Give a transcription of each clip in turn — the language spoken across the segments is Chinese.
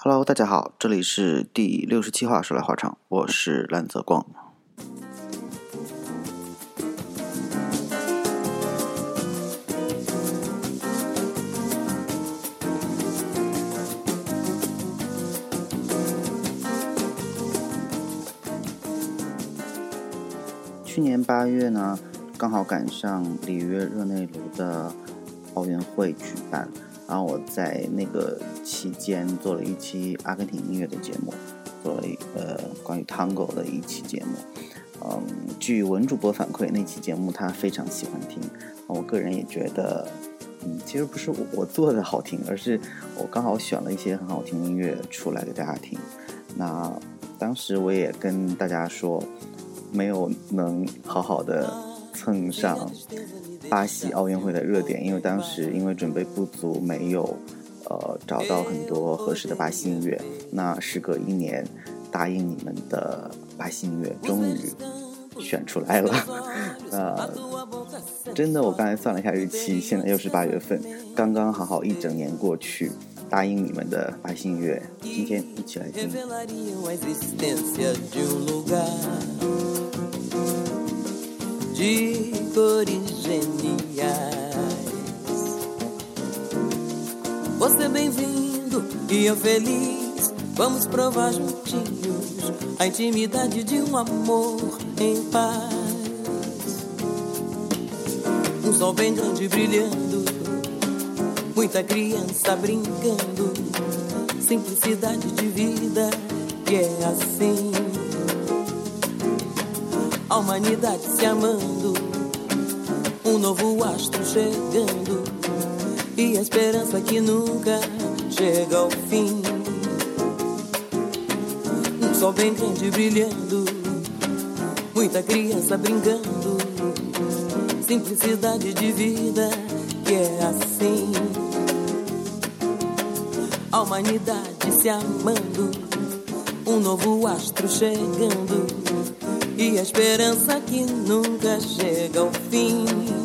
Hello，大家好，这里是第六十七话说来话长，我是蓝泽光。去年八月呢，刚好赶上里约热内卢的奥运会举办。然后我在那个期间做了一期阿根廷音乐的节目，做了一呃关于 Tango 的一期节目。嗯，据文主播反馈，那期节目他非常喜欢听。我个人也觉得，嗯，其实不是我做的好听，而是我刚好选了一些很好听音乐出来给大家听。那当时我也跟大家说，没有能好好的蹭上。巴西奥运会的热点，因为当时因为准备不足，没有呃找到很多合适的巴西音乐。那时隔一年，答应你们的巴西音乐终于选出来了。呃，真的，我刚才算了一下日期，现在又是八月份，刚刚好好一整年过去。答应你们的巴西音乐，今天一起来听。De cores geniais. Você bem-vindo e eu feliz. Vamos provar juntinhos a intimidade de um amor em paz. Um sol bem grande brilhando, muita criança brincando. Simplicidade de vida que é assim a humanidade se amando, um novo astro chegando e a esperança que nunca chega ao fim. Um sol bem grande brilhando, muita criança brincando, simplicidade de vida que é assim. A humanidade se amando, um novo astro chegando e a esperança que nunca chega ao fim.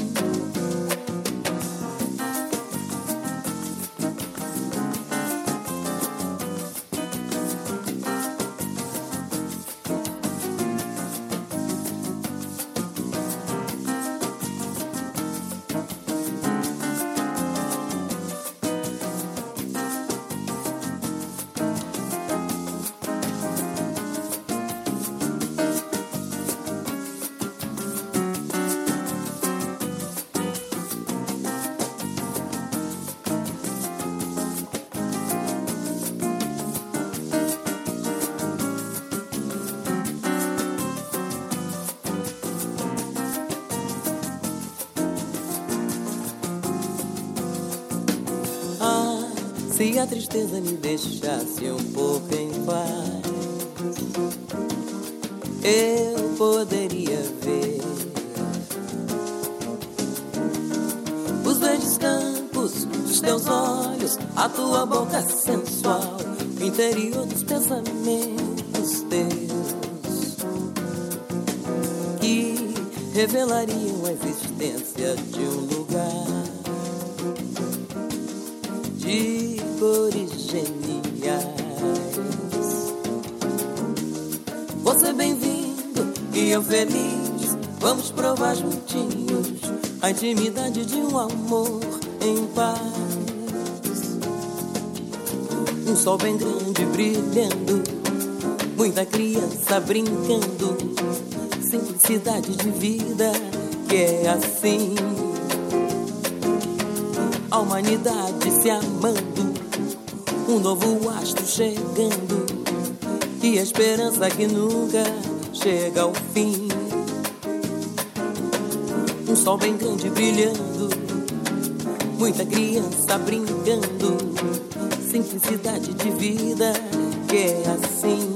Se a tristeza me deixasse um pouco em paz, eu poderia ver os verdes campos dos teus olhos, a tua boca sensual, o interior dos pensamentos teus que revelariam a existência de um eu feliz. Vamos provar juntinhos a intimidade de um amor em paz. Um sol bem grande brilhando, muita criança brincando. Simplicidade de vida que é assim. A humanidade se amando um novo astro chegando e a esperança que nunca chega ao fim. Um sol bem grande brilhando, muita criança brincando, simplicidade de vida que é assim.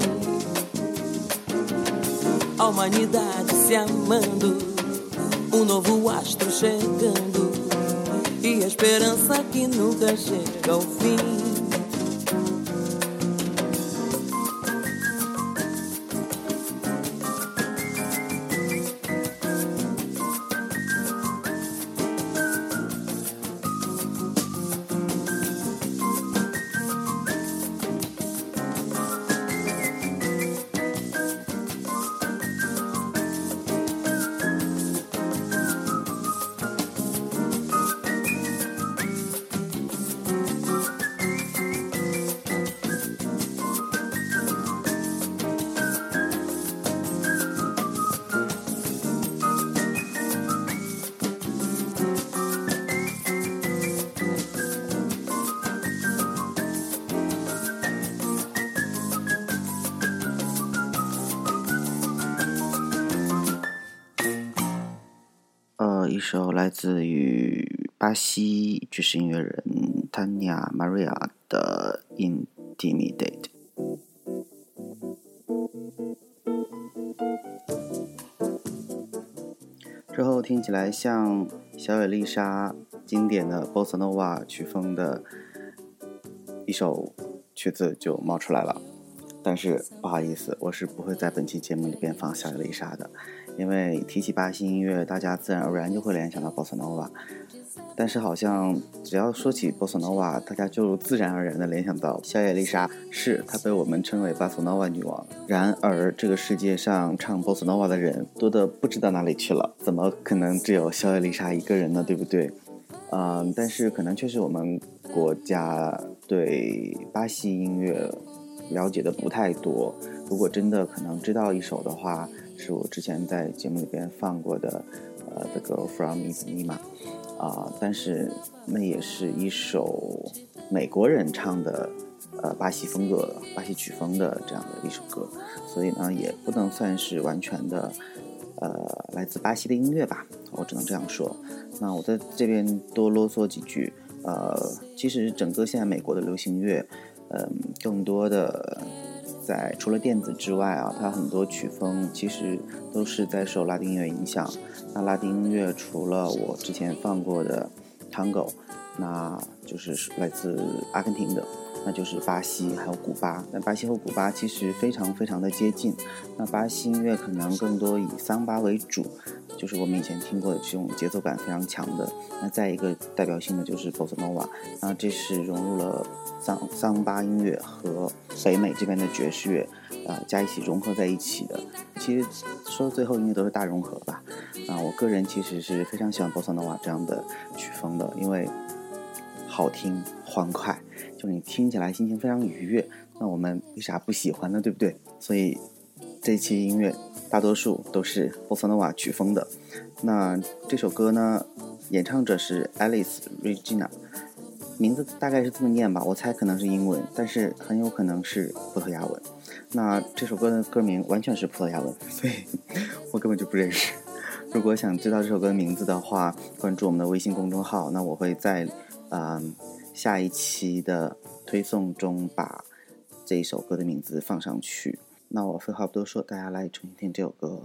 A humanidade se amando, um novo astro chegando e a esperança que nunca chega ao fim. 首来自于巴西爵士音乐人 Tania Maria 的《Intimidate》。之后听起来像小野丽莎经典的 Bossa Nova 曲风的一首曲子就冒出来了。但是不好意思，我是不会在本期节目里边放小野丽莎的，因为提起巴西音乐，大家自然而然就会联想到 Bossa Nova。但是好像只要说起 Bossa Nova，大家就自然而然的联想到小野丽莎，是她被我们称为 Bossa Nova 女王。然而这个世界上唱 Bossa Nova 的人多的不知道哪里去了，怎么可能只有小野丽莎一个人呢？对不对？嗯，但是可能确实我们国家对巴西音乐。了解的不太多，如果真的可能知道一首的话，是我之前在节目里边放过的，呃，《The Girl from Ipanema》，啊，但是那也是一首美国人唱的，呃，巴西风格、巴西曲风的这样的一首歌，所以呢，也不能算是完全的，呃，来自巴西的音乐吧，我只能这样说。那我在这边多啰嗦几句，呃，其实整个现在美国的流行乐。嗯，更多的在除了电子之外啊，它很多曲风其实都是在受拉丁音乐影响。那拉丁音乐除了我之前放过的 Tango，那就是来自阿根廷的，那就是巴西还有古巴。那巴西和古巴其实非常非常的接近。那巴西音乐可能更多以桑巴为主。就是我们以前听过的这种节奏感非常强的，那再一个代表性的就是 Bossa Nova，那这是融入了桑桑巴音乐和北美这边的爵士乐，啊加一起融合在一起的。其实说到最后应该都是大融合吧。啊，我个人其实是非常喜欢 Bossa Nova 这样的曲风的，因为好听欢快，就你听起来心情非常愉悦。那我们为啥不喜欢呢？对不对？所以这期音乐。大多数都是 Bossa Nova 曲风的。那这首歌呢，演唱者是 Alice Regina，名字大概是这么念吧，我猜可能是英文，但是很有可能是葡萄牙文。那这首歌的歌名完全是葡萄牙文，所以 我根本就不认识。如果想知道这首歌的名字的话，关注我们的微信公众号，那我会在嗯下一期的推送中把这一首歌的名字放上去。那我废话不多说，大家来重新听这首歌。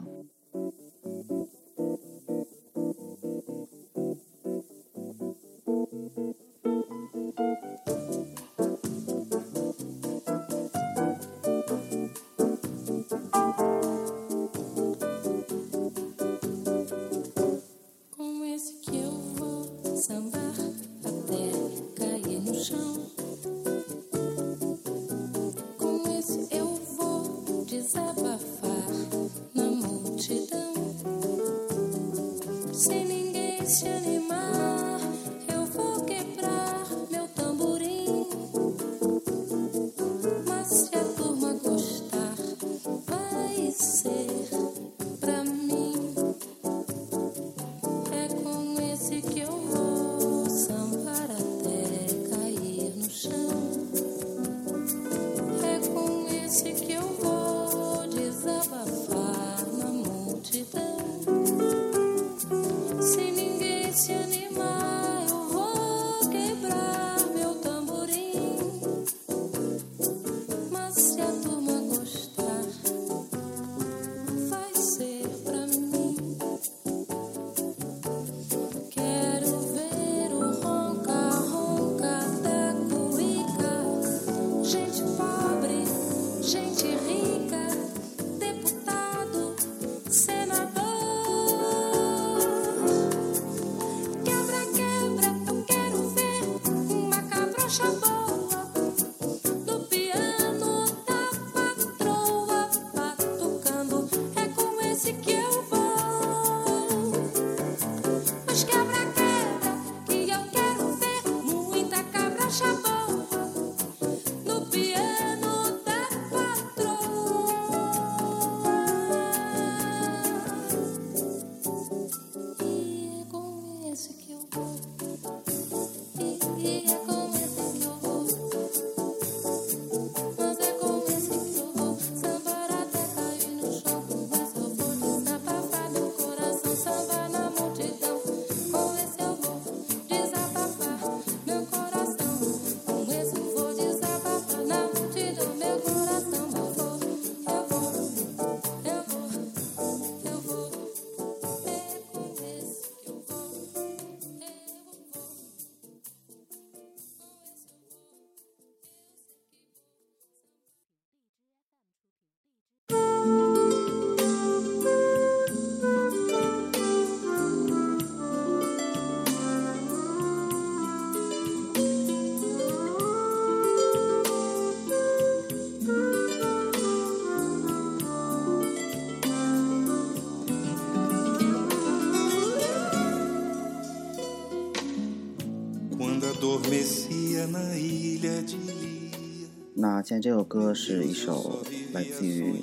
现在这首歌是一首来自于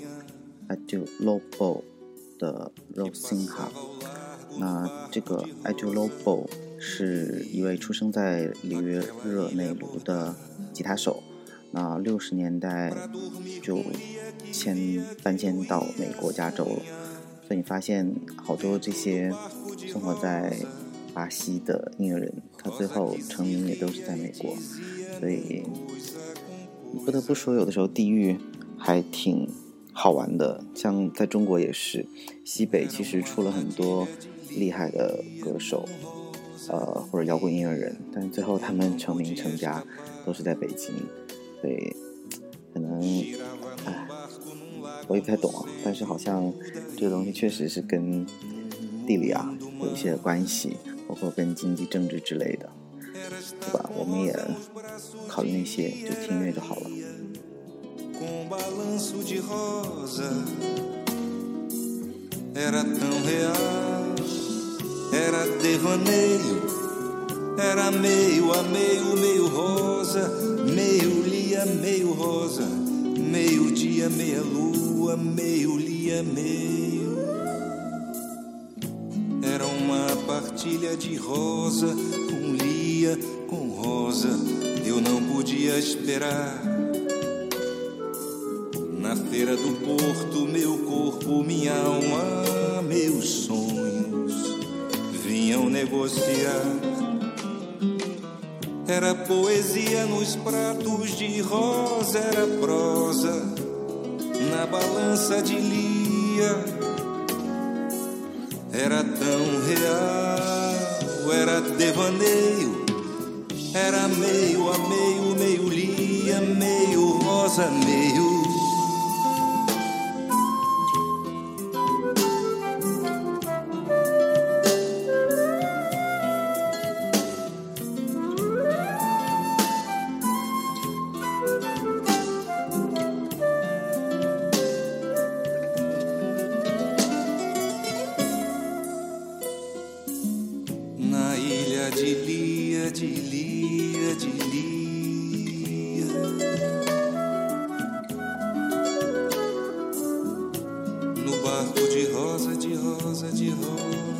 Adu Lobo 的 Rosinha。那这个 Adu Lobo 是一位出生在里约热内卢的吉他手。那六十年代就迁搬迁到美国加州了。所以你发现好多这些生活在巴西的音乐人，他最后成名也都是在美国。所以。不得不说，有的时候地域还挺好玩的。像在中国也是，西北其实出了很多厉害的歌手，呃，或者摇滚音乐人，但最后他们成名成家都是在北京。所以，可能，唉，我也不太懂啊。但是好像这个东西确实是跟地理啊有一些关系，包括跟经济、政治之类的。对吧？我们也考虑那些，就听音乐就好了。Era tão real, era devaneio, era meio a meio, meio rosa, meio lia, meio rosa, meio dia, meia lua, meio lia, meio. Era uma partilha de rosa com lia com rosa, eu não podia esperar. Na feira do porto, meu corpo, minha alma, meus sonhos vinham negociar. Era poesia nos pratos de rosa, era prosa na balança de lia. Era tão real, era devaneio era meio a meio, meio lia, meio rosa, meio. Barco de rosa, de rosa, de rosa.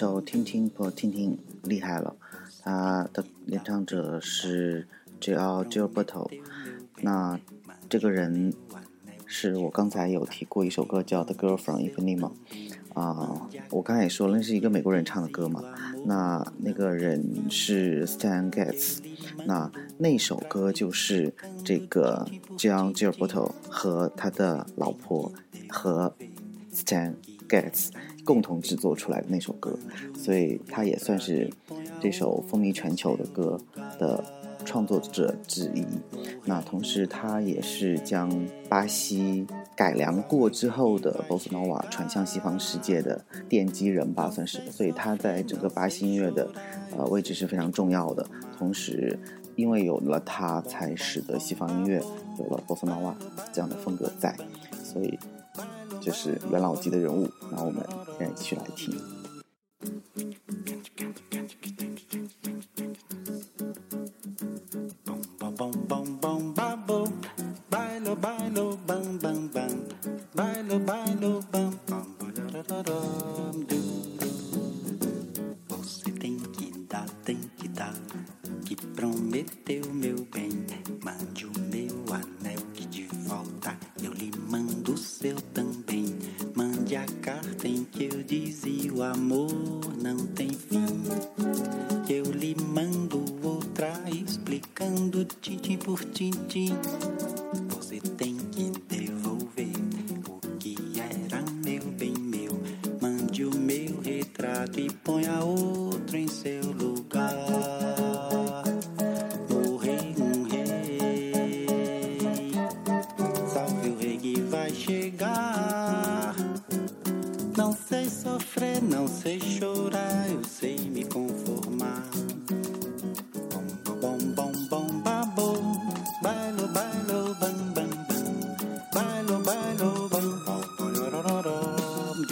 那这首《听听不听听》厉害了，它的演唱者是 J.R. Gilberto。那这个人是我刚才有提过一首歌叫《The Girl from Ipanema》啊，我刚才也说了，那是一个美国人唱的歌嘛。那那个人是 Stan Getz，那那首歌就是这个 John Gilberto 和他的老婆和 Stan Gates 共同制作出来的那首歌，所以他也算是这首风靡全球的歌的创作者之一。那同时，他也是将巴西改良过之后的 Bossa Nova 传向西方世界的奠基人吧，算是。所以他在整个巴西音乐的呃位置是非常重要的。同时，因为有了他，才使得西方音乐有了 Bossa Nova 这样的风格在。所以，就是元老级的人物。那我们现在继续来听。Bom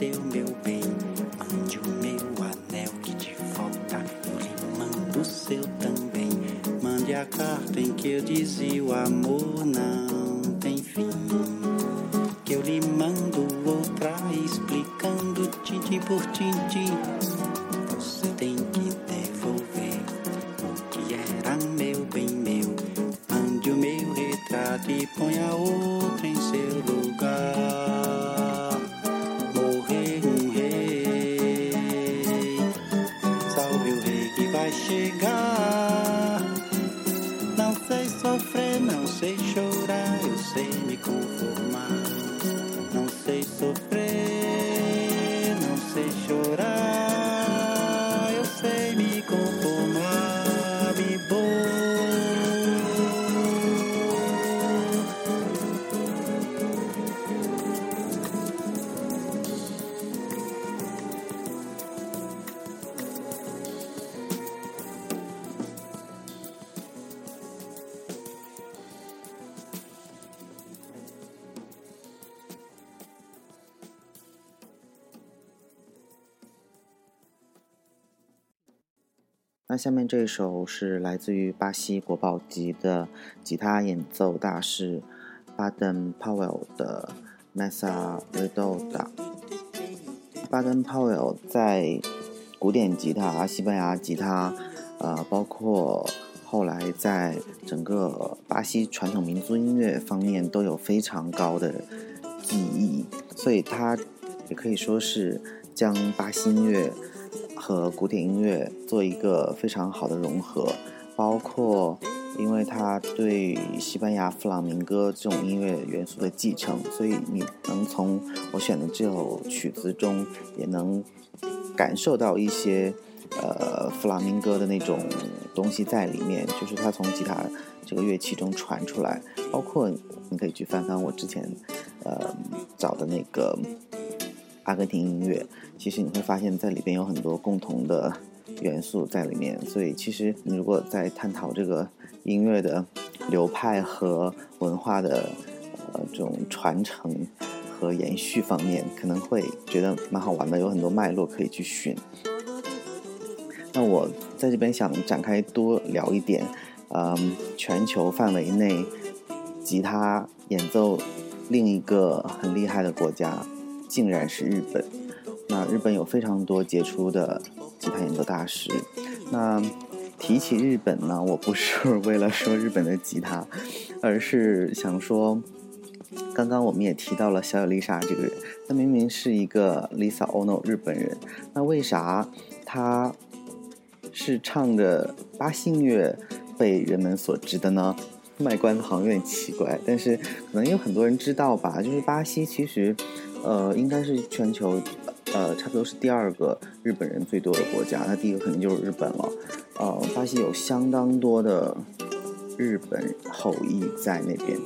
prometeu, meu bem. Mande o meu anel que te falta, eu lhe mando o seu também. Mande a carta em que eu dizia o amor não 那下面这一首是来自于巴西国宝级的吉他演奏大师巴登·帕维尔的《Mesa Redonda》。巴登·帕维尔在古典吉他、西班牙吉他，呃，包括后来在整个巴西传统民族音乐方面都有非常高的技艺，所以他也可以说是将巴西音乐。和古典音乐做一个非常好的融合，包括因为它对西班牙弗朗明哥这种音乐元素的继承，所以你能从我选的这首曲子中也能感受到一些呃弗朗明哥的那种东西在里面，就是它从吉他这个乐器中传出来，包括你可以去翻翻我之前呃找的那个阿根廷音乐。其实你会发现在里边有很多共同的元素在里面，所以其实你如果在探讨这个音乐的流派和文化的呃这种传承和延续方面，可能会觉得蛮好玩的，有很多脉络可以去寻。那我在这边想展开多聊一点，嗯，全球范围内吉他演奏另一个很厉害的国家，竟然是日本。那日本有非常多杰出的吉他演奏大师。那提起日本呢，我不是 为了说日本的吉他，而是想说，刚刚我们也提到了小野丽莎这个人，她明明是一个 Lisa Ono 日本人，那为啥她是唱着巴西乐被人们所知的呢？卖关子好像有点奇怪，但是可能有很多人知道吧，就是巴西其实，呃，应该是全球。呃，差不多是第二个日本人最多的国家，那第一个肯定就是日本了。呃，巴西有相当多的日本后裔在那边。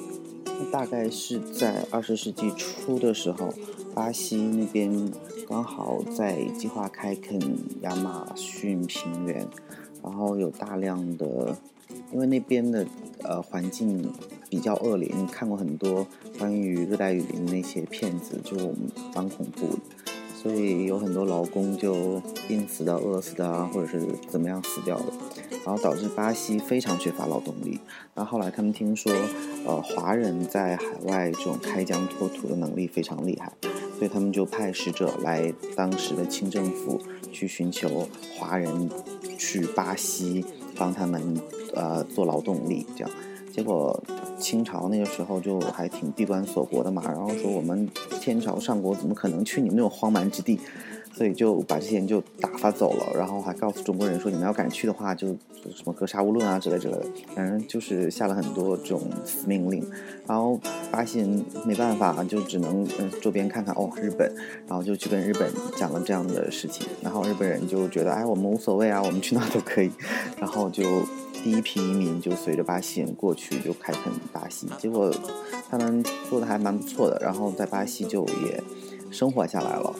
大概是在二十世纪初的时候，巴西那边刚好在计划开垦亚马逊平原，然后有大量的，因为那边的呃环境比较恶劣，你看过很多关于热带雨林那些片子，就蛮恐怖的，所以有很多劳工就病死的、饿死的啊，或者是怎么样死掉的。然后导致巴西非常缺乏劳动力。那后来他们听说，呃，华人在海外这种开疆拓土的能力非常厉害，所以他们就派使者来当时的清政府去寻求华人去巴西帮他们呃做劳动力。这样，结果清朝那个时候就还挺闭关锁国的嘛，然后说我们天朝上国怎么可能去你们那种荒蛮之地？所以就把这些人就打发走了，然后还告诉中国人说，你们要敢去的话，就什么格杀勿论啊之类之类的，反正就是下了很多这种命令。然后巴西人没办法，就只能嗯周边看看哦日本，然后就去跟日本讲了这样的事情。然后日本人就觉得哎我们无所谓啊，我们去哪都可以。然后就第一批移民就随着巴西人过去就开垦巴西，结果他们做的还蛮不错的，然后在巴西就也生活下来了。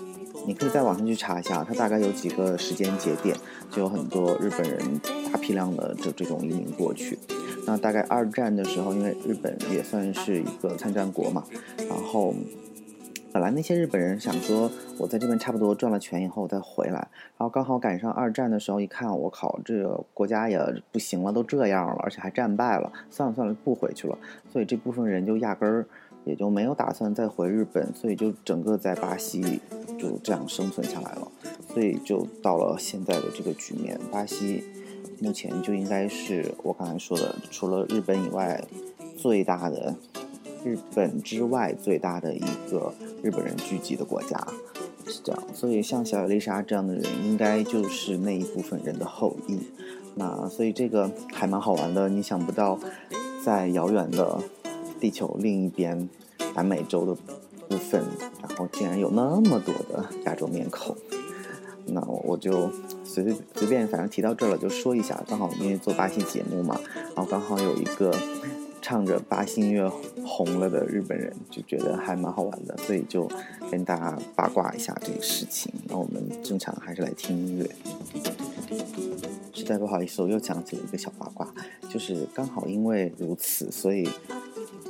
你可以在网上去查一下，它大概有几个时间节点，就有很多日本人大批量的这这种移民过去。那大概二战的时候，因为日本也算是一个参战国嘛，然后本来那些日本人想说，我在这边差不多赚了钱以后再回来，然后刚好赶上二战的时候，一看我靠，这个国家也不行了，都这样了，而且还战败了，算了算了，不回去了。所以这部分人就压根儿。也就没有打算再回日本，所以就整个在巴西就这样生存下来了，所以就到了现在的这个局面。巴西目前就应该是我刚才说的，除了日本以外最大的日本之外最大的一个日本人聚集的国家，是这样。所以像小丽莎这样的人，应该就是那一部分人的后裔。那所以这个还蛮好玩的，你想不到在遥远的。地球另一边，南美洲的部分，然后竟然有那么多的亚洲面孔，那我就随随便，反正提到这儿了就说一下。刚好因为做巴西节目嘛，然后刚好有一个唱着巴西音乐红了的日本人，就觉得还蛮好玩的，所以就跟大家八卦一下这个事情。那我们正常还是来听音乐。实在不好意思，我又讲起了一个小八卦，就是刚好因为如此，所以。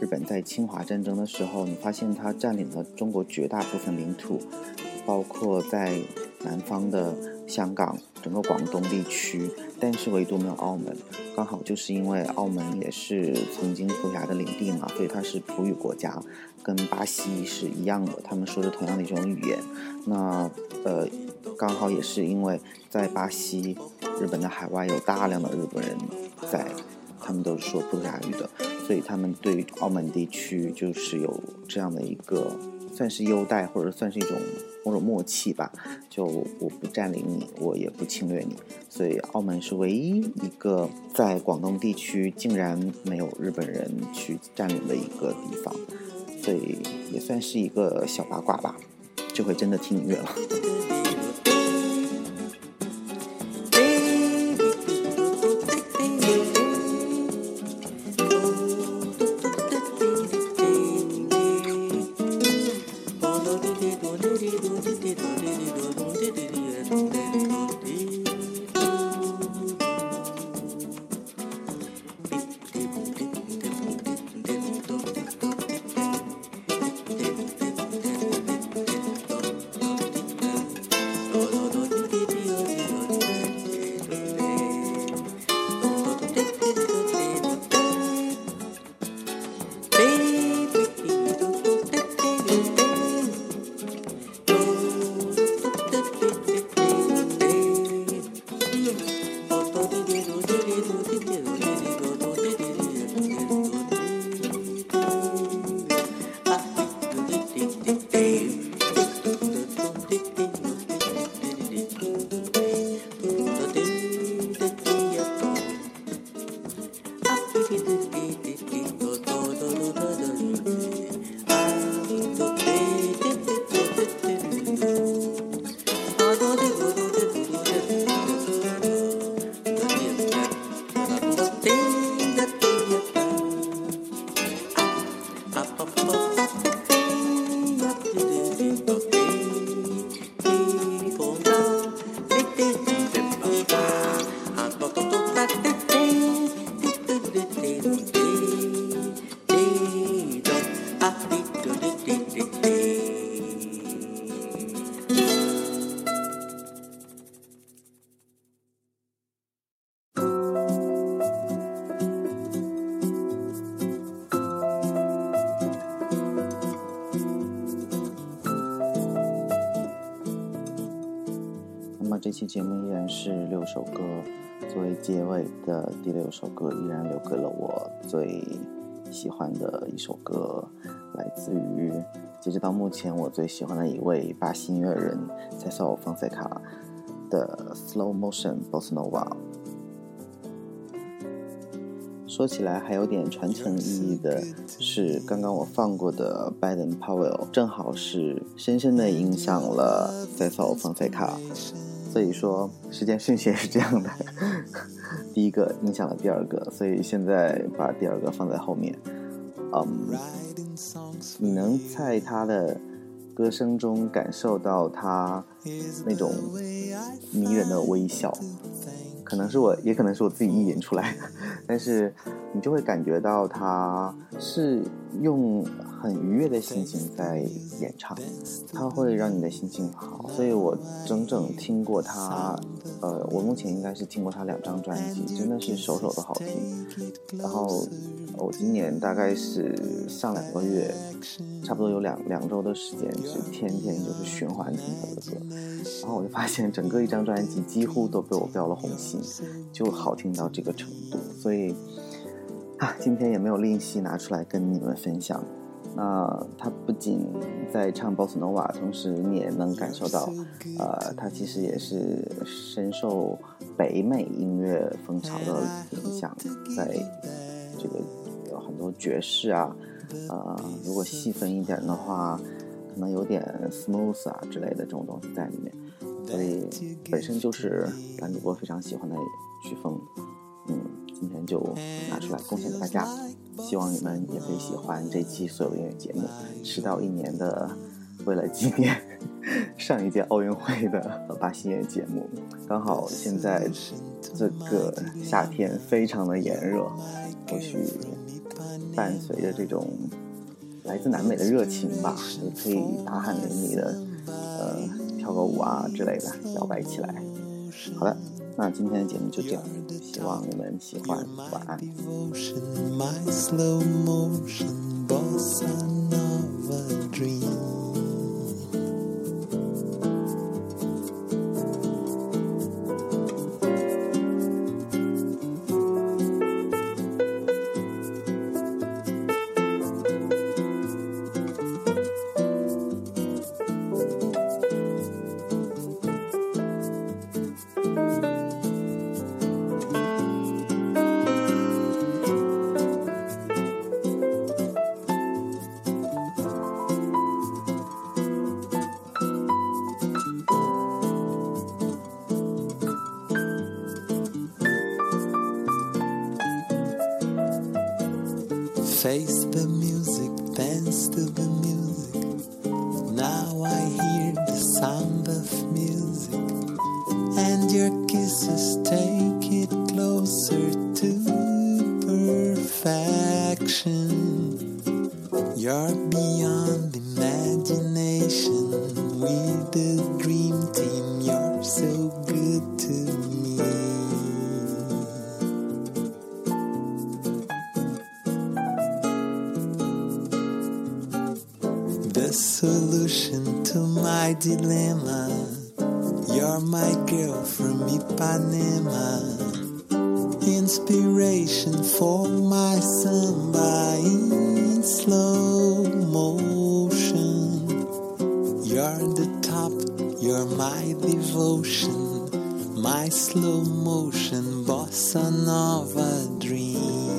日本在侵华战争的时候，你发现它占领了中国绝大部分领土，包括在南方的香港、整个广东地区，但是唯独没有澳门。刚好就是因为澳门也是曾经葡萄牙的领地嘛，所以它是葡语国家，跟巴西是一样的，他们说着同样的一种语言。那呃，刚好也是因为在巴西，日本的海外有大量的日本人在，他们都是说葡萄牙语的。所以他们对澳门地区就是有这样的一个算是优待，或者算是一种某种默契吧。就我不占领你，我也不侵略你。所以澳门是唯一一个在广东地区竟然没有日本人去占领的一个地方。所以也算是一个小八卦吧。这回真的听音乐了。这期节目依然是六首歌作为结尾的第六首歌，依然留给了我最喜欢的一首歌，来自于截止到目前我最喜欢的一位巴西音乐人 Cesar Fonseca 的 Slow Motion boss nova。说起来还有点传承意义的是，刚刚我放过的 Baden Powell 正好是深深的影响了 Cesar Fonseca。所以说，时间顺序也是这样的，第一个影响了第二个，所以现在把第二个放在后面。嗯，你能在他的歌声中感受到他那种迷人的微笑，可能是我，也可能是我自己意淫出来的，但是你就会感觉到他是用。很愉悦的心情在演唱，它会让你的心情好，所以我整整听过他，呃，我目前应该是听过他两张专辑，真的是首首都好听。然后我今年大概是上两个月，差不多有两两周的时间是天天就是循环听他的歌，然后我就发现整个一张专辑几乎都被我标了红心，就好听到这个程度，所以今天也没有吝惜拿出来跟你们分享。那他不仅在唱 Boss Nova，同时你也能感受到，呃，他其实也是深受北美音乐风潮的影响，在这个有很多爵士啊，呃，如果细分一点的话，可能有点 smooth 啊之类的这种东西在里面，所以本身就是男主播非常喜欢的曲风，嗯，今天就拿出来贡献给大家。希望你们也会喜欢这期所有的音乐节目。迟到一年的，为了纪念 上一届奥运会的巴西音乐节目，刚好现在这个夏天非常的炎热，或许伴随着这种来自南美的热情吧，也可以大汗淋漓的，呃，跳个舞啊之类的，摇摆起来。好的。那今天的节目就这样，希望你们喜欢，晚安。Face the music, dance to the music. You're my devotion. My slow motion bossa nova dream.